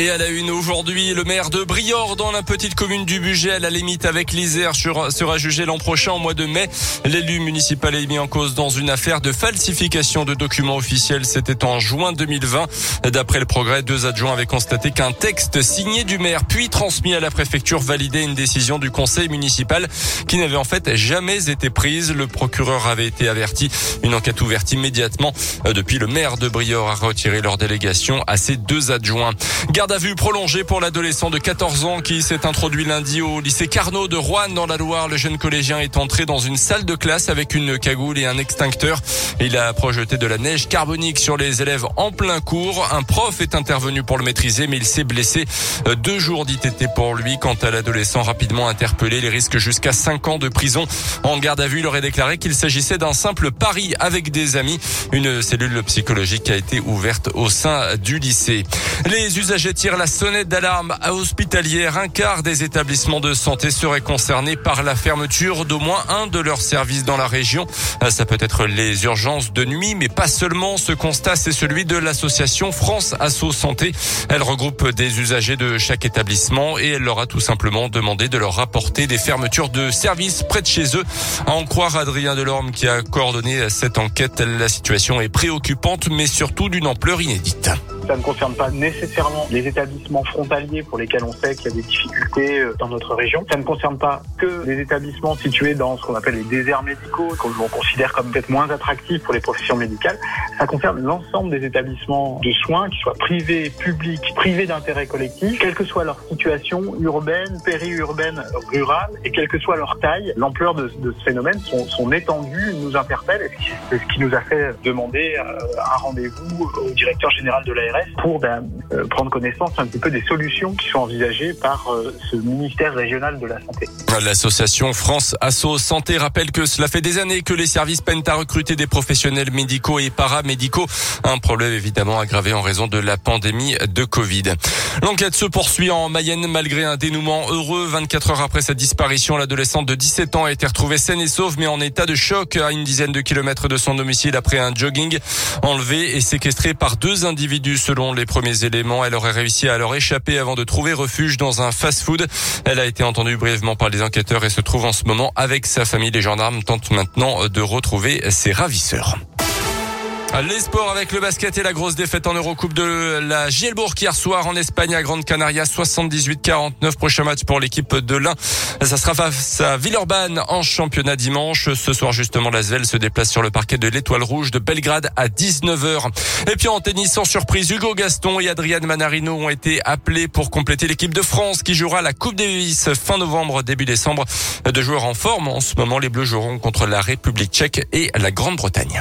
Et à la une aujourd'hui, le maire de Briord dans la petite commune du Budget à la limite avec l'Isère sera jugé l'an prochain au mois de mai. L'élu municipal est mis en cause dans une affaire de falsification de documents officiels. C'était en juin 2020. D'après le progrès, deux adjoints avaient constaté qu'un texte signé du maire puis transmis à la préfecture validait une décision du conseil municipal qui n'avait en fait jamais été prise. Le procureur avait été averti. Une enquête ouverte immédiatement. Depuis, le maire de Briord a retiré leur délégation à ses deux adjoints. À vue prolongée pour l'adolescent de 14 ans qui s'est introduit lundi au lycée Carnot de Rouen dans la Loire. Le jeune collégien est entré dans une salle de classe avec une cagoule et un extincteur. Il a projeté de la neige carbonique sur les élèves en plein cours. Un prof est intervenu pour le maîtriser, mais il s'est blessé. Deux jours d'ITT pour lui. Quant à l'adolescent rapidement interpellé, les risques jusqu'à 5 ans de prison. En garde à vue, il aurait déclaré qu'il s'agissait d'un simple pari avec des amis. Une cellule psychologique a été ouverte au sein du lycée. Les usagers tire la sonnette d'alarme hospitalière. Un quart des établissements de santé seraient concernés par la fermeture d'au moins un de leurs services dans la région. Euh, ça peut être les urgences de nuit, mais pas seulement. Ce constat, c'est celui de l'association France Asso Santé. Elle regroupe des usagers de chaque établissement et elle leur a tout simplement demandé de leur rapporter des fermetures de services près de chez eux. À en croire Adrien Delorme qui a coordonné cette enquête, la situation est préoccupante, mais surtout d'une ampleur inédite. Ça ne concerne pas nécessairement les établissements frontaliers pour lesquels on sait qu'il y a des difficultés euh, dans notre région. Ça ne concerne pas que les établissements situés dans ce qu'on appelle les déserts médicaux, qu'on considère comme peut-être moins attractifs pour les professions médicales. Ça concerne l'ensemble des établissements de soins, qu'ils soient privés, publics, privés d'intérêt collectif, quelle que soit leur situation urbaine, périurbaine, rurale, et quelle que soit leur taille, l'ampleur de, ce phénomène, son, étendue nous interpelle. C'est ce qui nous a fait demander euh, un rendez-vous au directeur général de l'ARS pour ben, prendre connaissance un petit peu des solutions qui sont envisagées par euh, ce ministère régional de la santé. L'association France Asso Santé rappelle que cela fait des années que les services peinent à recruter des professionnels médicaux et paramédicaux. Un problème évidemment aggravé en raison de la pandémie de Covid. L'enquête se poursuit en Mayenne malgré un dénouement heureux. 24 heures après sa disparition, l'adolescente de 17 ans a été retrouvée saine et sauve mais en état de choc à une dizaine de kilomètres de son domicile après un jogging enlevé et séquestré par deux individus selon les premiers Elle aurait réussi à leur échapper avant de trouver refuge dans un fast-food. Elle a été entendue brièvement par les enquêteurs et se trouve en ce moment avec sa famille. Les gendarmes tentent maintenant de retrouver ses ravisseurs. Les sports avec le basket et la grosse défaite en Eurocoupe de la Gielbourg hier soir en Espagne à Grande Canaria 78-49 prochain match pour l'équipe de l'Ain. Ça sera face à Villeurbanne en championnat dimanche. Ce soir justement l'Asvel se déplace sur le parquet de l'Étoile Rouge de Belgrade à 19h. Et puis en tennis sans surprise, Hugo Gaston et Adrian Manarino ont été appelés pour compléter l'équipe de France qui jouera la Coupe Davis fin novembre début décembre. Deux joueurs en forme en ce moment les Bleus joueront contre la République tchèque et la Grande-Bretagne.